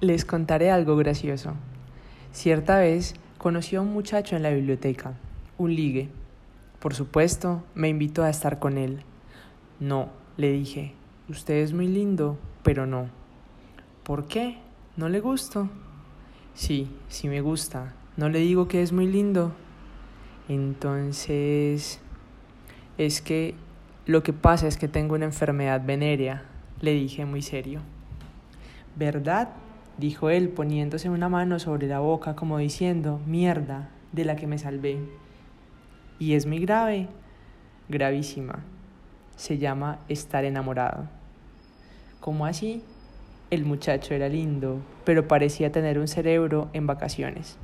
Les contaré algo gracioso. Cierta vez conocí a un muchacho en la biblioteca, un ligue. Por supuesto, me invitó a estar con él. No, le dije, usted es muy lindo, pero no. ¿Por qué? ¿No le gusto? Sí, sí me gusta. No le digo que es muy lindo. Entonces, es que lo que pasa es que tengo una enfermedad venérea, le dije muy serio. ¿Verdad? Dijo él poniéndose una mano sobre la boca como diciendo, mierda, de la que me salvé. ¿Y es muy grave? Gravísima. Se llama estar enamorado. ¿Cómo así? El muchacho era lindo, pero parecía tener un cerebro en vacaciones.